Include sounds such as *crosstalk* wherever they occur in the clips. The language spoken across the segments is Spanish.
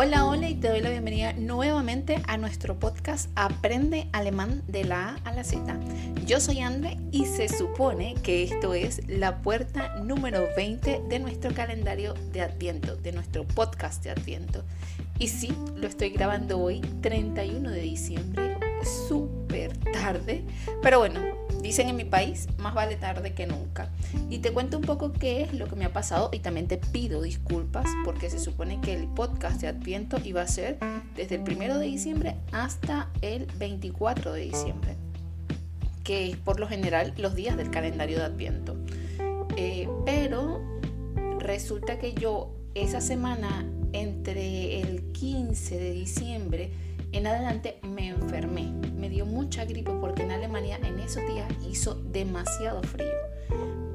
Hola, hola y te doy la bienvenida nuevamente a nuestro podcast Aprende Alemán de la A a la Z. Yo soy Andre y se supone que esto es la puerta número 20 de nuestro calendario de Adviento, de nuestro podcast de Adviento. Y sí, lo estoy grabando hoy, 31 de diciembre, súper tarde, pero bueno, Dicen en mi país, más vale tarde que nunca. Y te cuento un poco qué es lo que me ha pasado y también te pido disculpas porque se supone que el podcast de Adviento iba a ser desde el 1 de diciembre hasta el 24 de diciembre, que es por lo general los días del calendario de Adviento. Eh, pero resulta que yo esa semana entre el 15 de diciembre en adelante me enfermé, mucha gripe porque en Alemania en esos días hizo demasiado frío,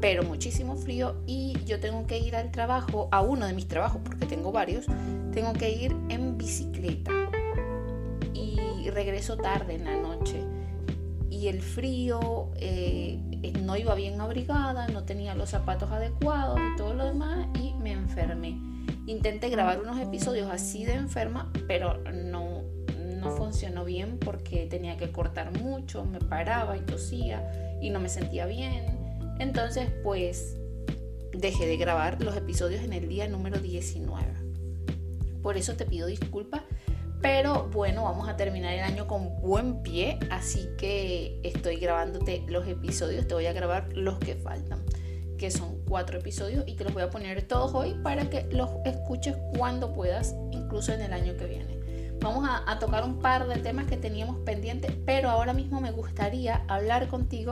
pero muchísimo frío y yo tengo que ir al trabajo, a uno de mis trabajos, porque tengo varios, tengo que ir en bicicleta y regreso tarde en la noche y el frío, eh, no iba bien abrigada, no tenía los zapatos adecuados y todo lo demás y me enfermé. Intenté grabar unos episodios así de enferma, pero funcionó bien porque tenía que cortar mucho, me paraba y tosía y no me sentía bien. Entonces, pues dejé de grabar los episodios en el día número 19. Por eso te pido disculpas, pero bueno, vamos a terminar el año con buen pie, así que estoy grabándote los episodios, te voy a grabar los que faltan, que son cuatro episodios y te los voy a poner todos hoy para que los escuches cuando puedas, incluso en el año que viene. Vamos a, tocar un par de temas que teníamos pendientes, pero ahora mismo me gustaría hablar contigo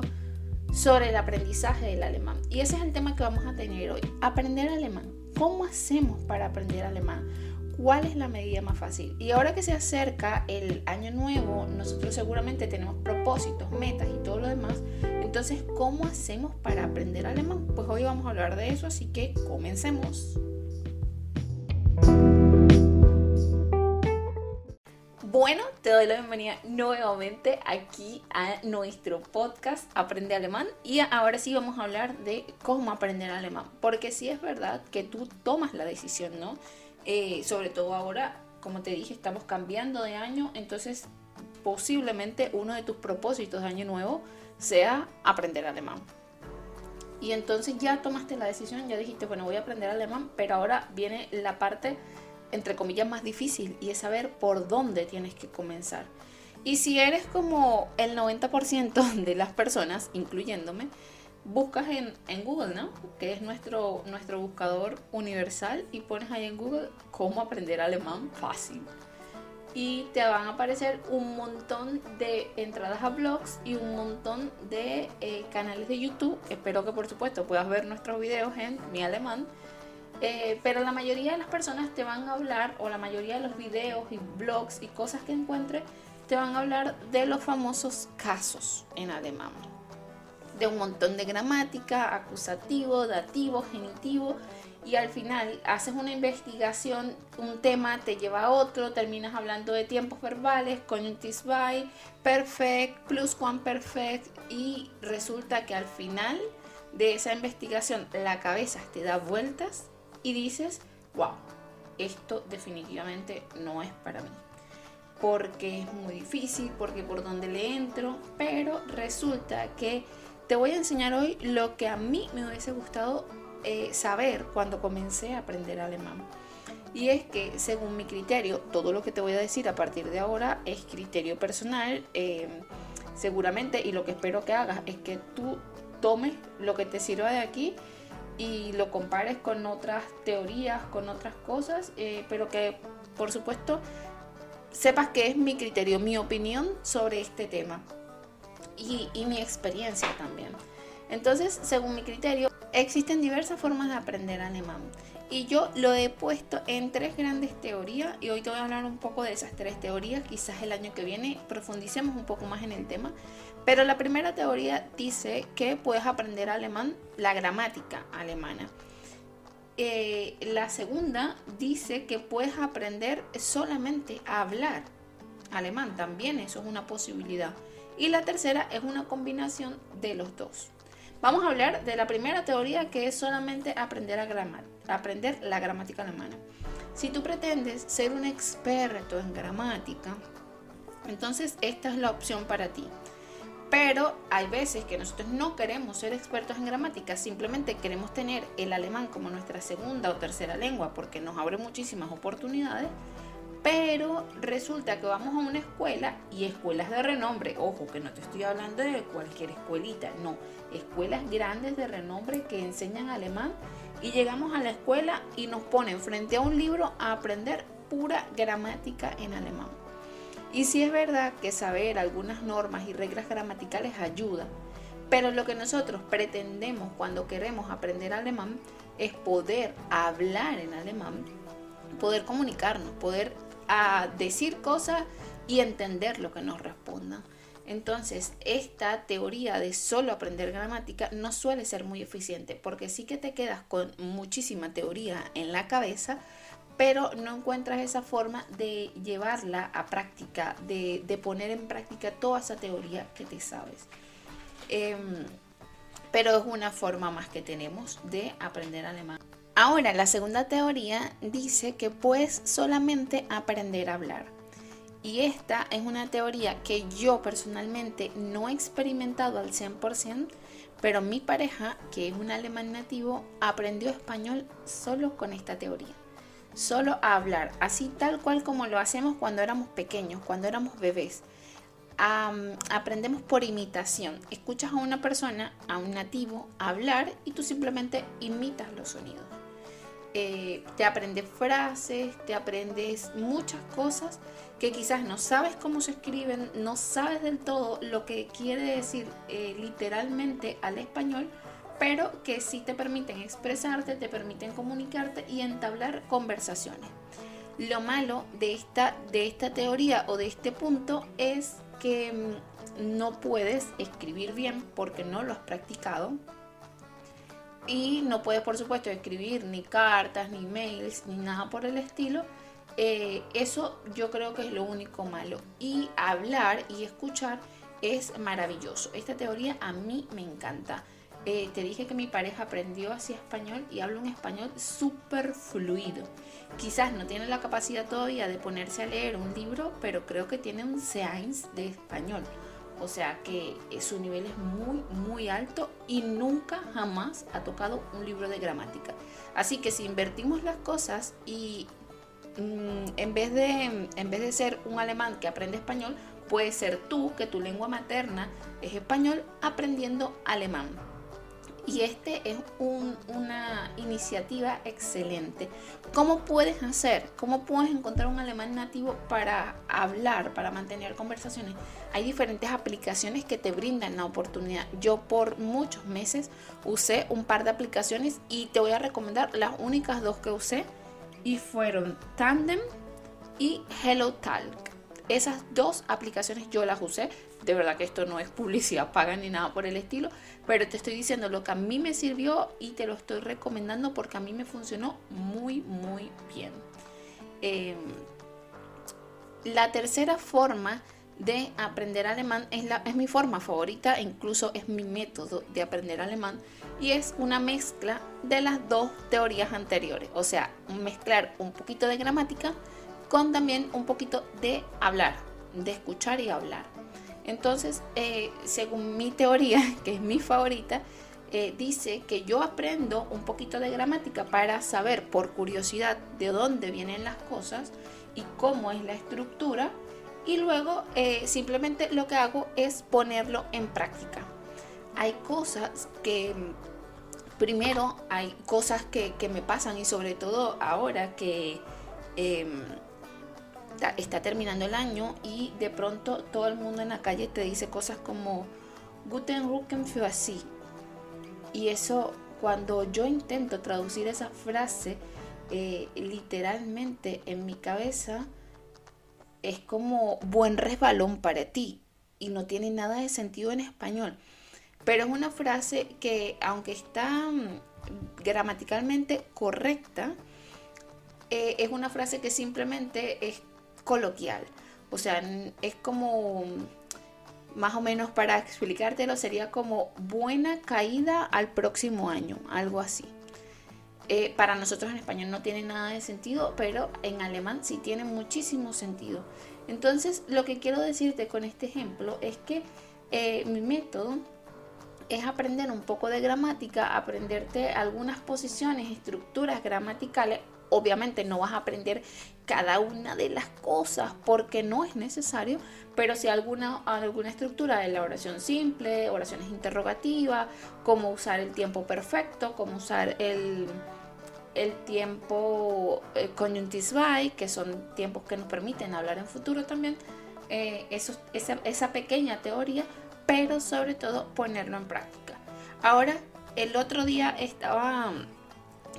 sobre el aprendizaje del alemán. Y ese es el tema que vamos a tener hoy. Aprender alemán. ¿Cómo hacemos para aprender alemán? ¿Cuál es la medida más fácil? Y ahora que se acerca el año nuevo, nosotros seguramente tenemos propósitos, metas y todo lo demás. Entonces, ¿cómo hacemos para aprender alemán? Pues hoy vamos a hablar de eso, así que comencemos. Bueno, te doy la bienvenida nuevamente aquí a nuestro podcast Aprende Alemán y ahora sí vamos a hablar de cómo aprender alemán, porque sí es verdad que tú tomas la decisión, ¿no? Eh, sobre todo ahora, como te dije, estamos cambiando de año, entonces posiblemente uno de tus propósitos de año nuevo sea aprender alemán. Y entonces ya tomaste la decisión, ya dijiste, bueno, voy a aprender alemán, pero ahora viene la parte entre comillas, más difícil y es saber por dónde tienes que comenzar. Y si eres como el 90% *laughs* de las personas, incluyéndome, buscas en, en, Google, ¿no? Que es nuestro, nuestro buscador universal y pones ahí en Google cómo aprender alemán fácil. Y te van a aparecer un montón de entradas a blogs y un montón de eh, canales de YouTube. Espero que por supuesto puedas ver nuestros videos en mi alemán eh, pero la mayoría de las personas te van a hablar, o la mayoría de los videos y blogs y cosas que encuentres, te van a hablar de los famosos casos en alemán. De un montón de gramática, acusativo, dativo, genitivo, y al final haces una investigación, un tema te lleva a otro, terminas hablando de tiempos verbales, conjunctis by, perfect, plus one perfect, y resulta que al final de esa investigación la cabeza te da vueltas y dices, wow, esto definitivamente no es para mí. Porque es muy difícil, porque por donde le entro, pero resulta que te voy a enseñar hoy lo que a mí me hubiese gustado eh, saber cuando comencé a aprender alemán. Y es que según mi criterio, todo lo que te voy a decir a partir de ahora es criterio personal, eh, seguramente, y lo que espero que hagas es que tú tomes lo que te sirva de aquí y lo compares con otras teorías, con otras cosas, eh, pero que por supuesto sepas que es mi criterio, mi opinión sobre este tema y, y mi experiencia también. Entonces, según mi criterio, existen diversas formas de aprender alemán y yo lo he puesto en tres grandes teorías y hoy te voy a hablar un poco de esas tres teorías, quizás el año que viene profundicemos un poco más en el tema, pero la primera teoría dice que puedes aprender alemán, la gramática alemana. Eh, la segunda dice que puedes aprender solamente a hablar alemán, también eso es una posibilidad. Y la tercera es una combinación de los dos. Vamos a hablar de la primera teoría que es solamente aprender, a aprender la gramática alemana. Si tú pretendes ser un experto en gramática, entonces esta es la opción para ti. Pero hay veces que nosotros no queremos ser expertos en gramática, simplemente queremos tener el alemán como nuestra segunda o tercera lengua porque nos abre muchísimas oportunidades. Pero resulta que vamos a una escuela y escuelas de renombre, ojo que no te estoy hablando de cualquier escuelita, no, escuelas grandes de renombre que enseñan alemán y llegamos a la escuela y nos ponen frente a un libro a aprender pura gramática en alemán. Y sí es verdad que saber algunas normas y reglas gramaticales ayuda, pero lo que nosotros pretendemos cuando queremos aprender alemán es poder hablar en alemán, poder comunicarnos, poder ah, decir cosas y entender lo que nos respondan. Entonces, esta teoría de solo aprender gramática no suele ser muy eficiente porque sí que te quedas con muchísima teoría en la cabeza, pero no encuentras esa forma de llevarla a práctica, de, poner en práctica toda esa teoría que te sabes. Em, pero es una forma más que tenemos de aprender alemán. Ahora, la segunda teoría dice que puedes solamente aprender a hablar. Y esta es una teoría que yo personalmente no he experimentado al 100%, pero mi pareja, que es un alemán nativo, aprendió español solo con esta teoría. Solo a hablar, así tal cual como lo hacemos cuando éramos pequeños, cuando éramos bebés. aprendemos por imitación. Escuchas a una persona, a un nativo, hablar y tú simplemente imitas los sonidos. Eh, te aprendes frases, te aprendes muchas cosas que quizás no sabes cómo se escriben, no sabes del todo lo que quiere decir eh, literalmente al español, pero que sí te permiten expresarte, te permiten comunicarte y entablar conversaciones. Lo malo de esta, de esta teoría o de este punto es que mm, no puedes escribir bien porque no lo has practicado y no puedes por supuesto escribir ni cartas, ni mails, ni nada por el estilo. Eh, eso yo creo que es lo único malo. Y hablar y escuchar es maravilloso. Esta teoría a mí me encanta. Eh, te dije que mi pareja aprendió así español y habla un español súper fluido. Quizás no tiene la capacidad todavía de ponerse a leer un libro, pero creo que tiene un seance de español. O sea que su nivel es muy, muy alto y nunca jamás ha tocado un libro de gramática. Así que si invertimos las cosas y mm, en, vez de, en vez de ser un alemán que aprende español, puede ser tú, que tu lengua materna es español, aprendiendo alemán. Y este es una iniciativa excelente. ¿Cómo puedes hacer? ¿Cómo puedes encontrar un alemán nativo para hablar, para mantener conversaciones? Hay diferentes aplicaciones que te brindan la oportunidad. Yo por muchos meses usé un par de aplicaciones y te voy a recomendar las únicas dos que usé y fueron Tandem y HelloTalk. Esas dos aplicaciones yo las usé de verdad que esto no es publicidad paga ni nada por el estilo, pero te estoy diciendo lo que a mí me sirvió y te lo estoy recomendando porque a mí me funcionó muy, muy bien. Em, la tercera forma de aprender alemán es, es mi forma favorita, e incluso es mi método de aprender alemán y es una mezcla de las dos teorías anteriores, o sea, mezclar un poquito de gramática con también un poquito de hablar, de escuchar y hablar. Entonces, eh, según mi teoría, *laughs* que es mi favorita, eh, dice que yo aprendo un poquito de gramática para saber por curiosidad de dónde vienen las cosas y cómo es la estructura y luego eh, simplemente lo que hago es ponerlo en práctica. Hay cosas que, primero, hay cosas que, me pasan y sobre todo ahora que em, está, terminando el año y de pronto todo el mundo en la calle te dice cosas como Guten Rücken für así. Y eso, cuando yo intento traducir esa frase eh, literalmente en mi cabeza, es como buen resbalón para ti y no tiene nada de sentido en español. Pero es una frase que, aunque está mm, gramaticalmente correcta, eh, es una frase que simplemente es coloquial. O sea, es como, más o menos para explicártelo, sería como buena caída al próximo año, algo así. Eh, para nosotros en español no tiene nada de sentido, pero en alemán sí tiene muchísimo sentido. Entonces, lo que quiero decirte con este ejemplo es que eh, mi método es aprender un poco de gramática, aprenderte algunas posiciones, estructuras gramaticales. Obviamente no vas a aprender cada una de las cosas porque no es necesario, pero si alguna, alguna estructura de la oración simple, oraciones interrogativas, cómo usar el tiempo perfecto, cómo usar el, el tiempo eh, que son tiempos que nos permiten hablar en futuro también, eh, esa, esa pequeña teoría pero sobre todo ponerlo en práctica. Ahora, el otro día estaba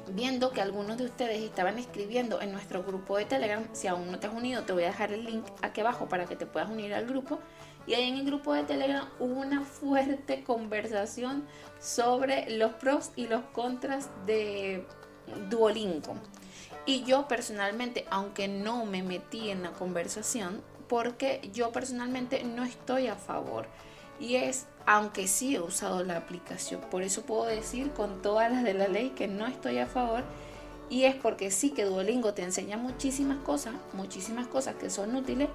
viendo que algunos de ustedes estaban escribiendo en nuestro grupo de Telegram. Si aún no te has unido, te voy a dejar el link aquí abajo para que te puedas unir al grupo. Y ahí en el grupo de Telegram hubo una fuerte *laughs* conversación sobre los pros y los contras de Duolingo. Y yo personalmente, aunque no me metí en la conversación, porque yo personalmente no estoy a favor y es, aunque sí he usado la aplicación, por eso puedo decir con todas las de la ley que no estoy a favor. Y es porque sí que Duolingo te enseña muchísimas cosas, muchísimas cosas que son útiles,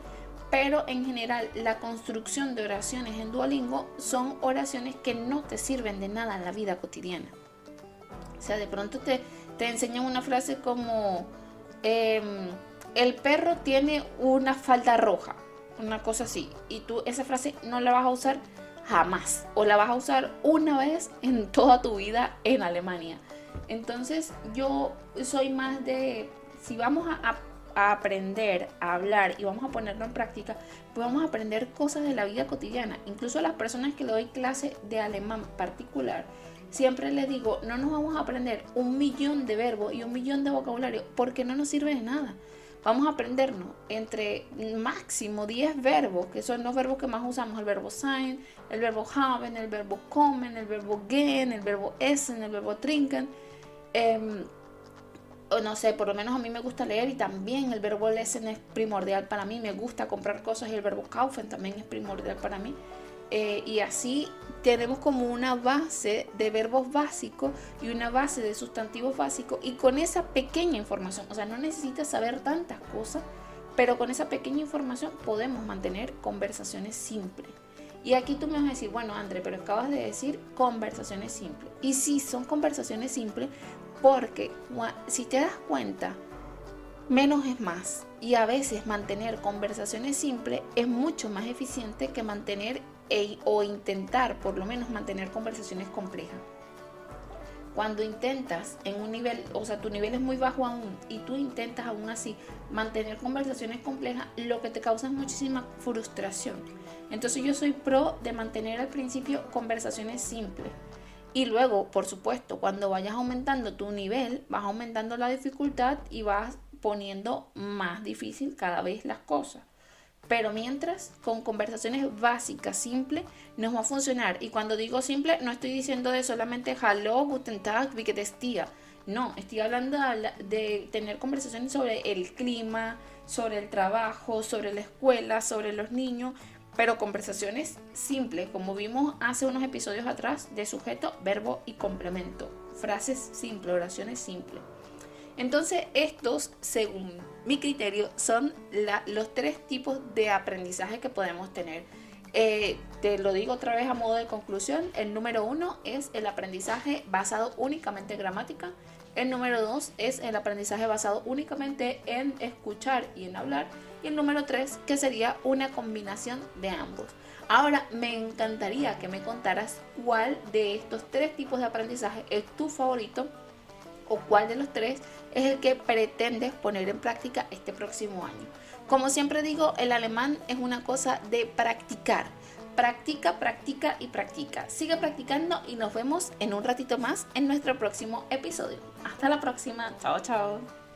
pero en general la construcción de oraciones en Duolingo son oraciones que no te sirven de nada en la vida cotidiana. O sea, de pronto te, te enseñan una frase como, em, el perro tiene una falda roja una cosa así, y tú esa frase no la vas a usar jamás, o la vas a usar una vez en toda tu vida en Alemania. Entonces yo soy más de, si vamos a, aprender a hablar y vamos a ponerlo en práctica, pues vamos a aprender cosas de la vida cotidiana. Incluso a las personas que le doy clase de alemán particular, siempre les digo, no nos vamos a aprender un millón de verbos y un millón de vocabulario porque no nos sirve de nada vamos a aprendernos entre máximo 10 verbos, que son los verbos que más usamos, el verbo sein, el verbo haben, el verbo kommen, el verbo gehen, el verbo essen, el verbo trinken. Em, no sé, por lo menos a mí me gusta leer y también el verbo lesen es primordial para mí, me gusta comprar cosas y el verbo kaufen también es primordial para mí. Eh, y así tenemos como una base de verbos básicos y una base de sustantivos básicos y con esa pequeña información, o sea, no necesitas saber tantas cosas, pero con esa pequeña información podemos mantener conversaciones simples. Y aquí tú me vas a decir, bueno, André, pero acabas de decir conversaciones simples. Y sí, son conversaciones simples porque si te das cuenta, menos es más. Y a veces mantener conversaciones simples es mucho más eficiente que mantener e, o intentar por lo menos mantener conversaciones complejas. Cuando intentas en un nivel, o sea, tu nivel es muy bajo aún y tú intentas aún así mantener conversaciones complejas, lo que te causa es muchísima frustración. Entonces yo soy pro de mantener al principio conversaciones simples. Y luego, por supuesto, cuando vayas aumentando tu nivel, vas aumentando la dificultad y vas poniendo más difícil cada vez las cosas. Pero mientras, con conversaciones básicas, simples, nos va a funcionar. Y cuando digo simple, no estoy diciendo de solamente hello, guten tag, wie No, estoy hablando de tener conversaciones sobre el clima, sobre el trabajo, sobre la escuela, sobre los niños, pero conversaciones simples, como vimos hace unos episodios atrás, de sujeto, verbo y complemento. Frases simples, oraciones simples. Entonces, estos, según mi criterio, son los tres tipos de aprendizaje que podemos tener. Eh, te lo digo otra vez a modo de conclusión. El número uno es el aprendizaje basado únicamente en gramática. El número dos es el aprendizaje basado únicamente en escuchar y en hablar. Y el número tres, que sería una combinación de ambos. Ahora, me encantaría que me contaras cuál de estos tres tipos de aprendizaje es tu favorito o cuál de los tres es el que pretendes poner en práctica este próximo año. Como siempre digo, el alemán es una cosa de practicar. Practica, practica y practica. Sigue practicando y nos vemos en un ratito más en nuestro próximo episodio. Hasta la próxima. Chao, chao.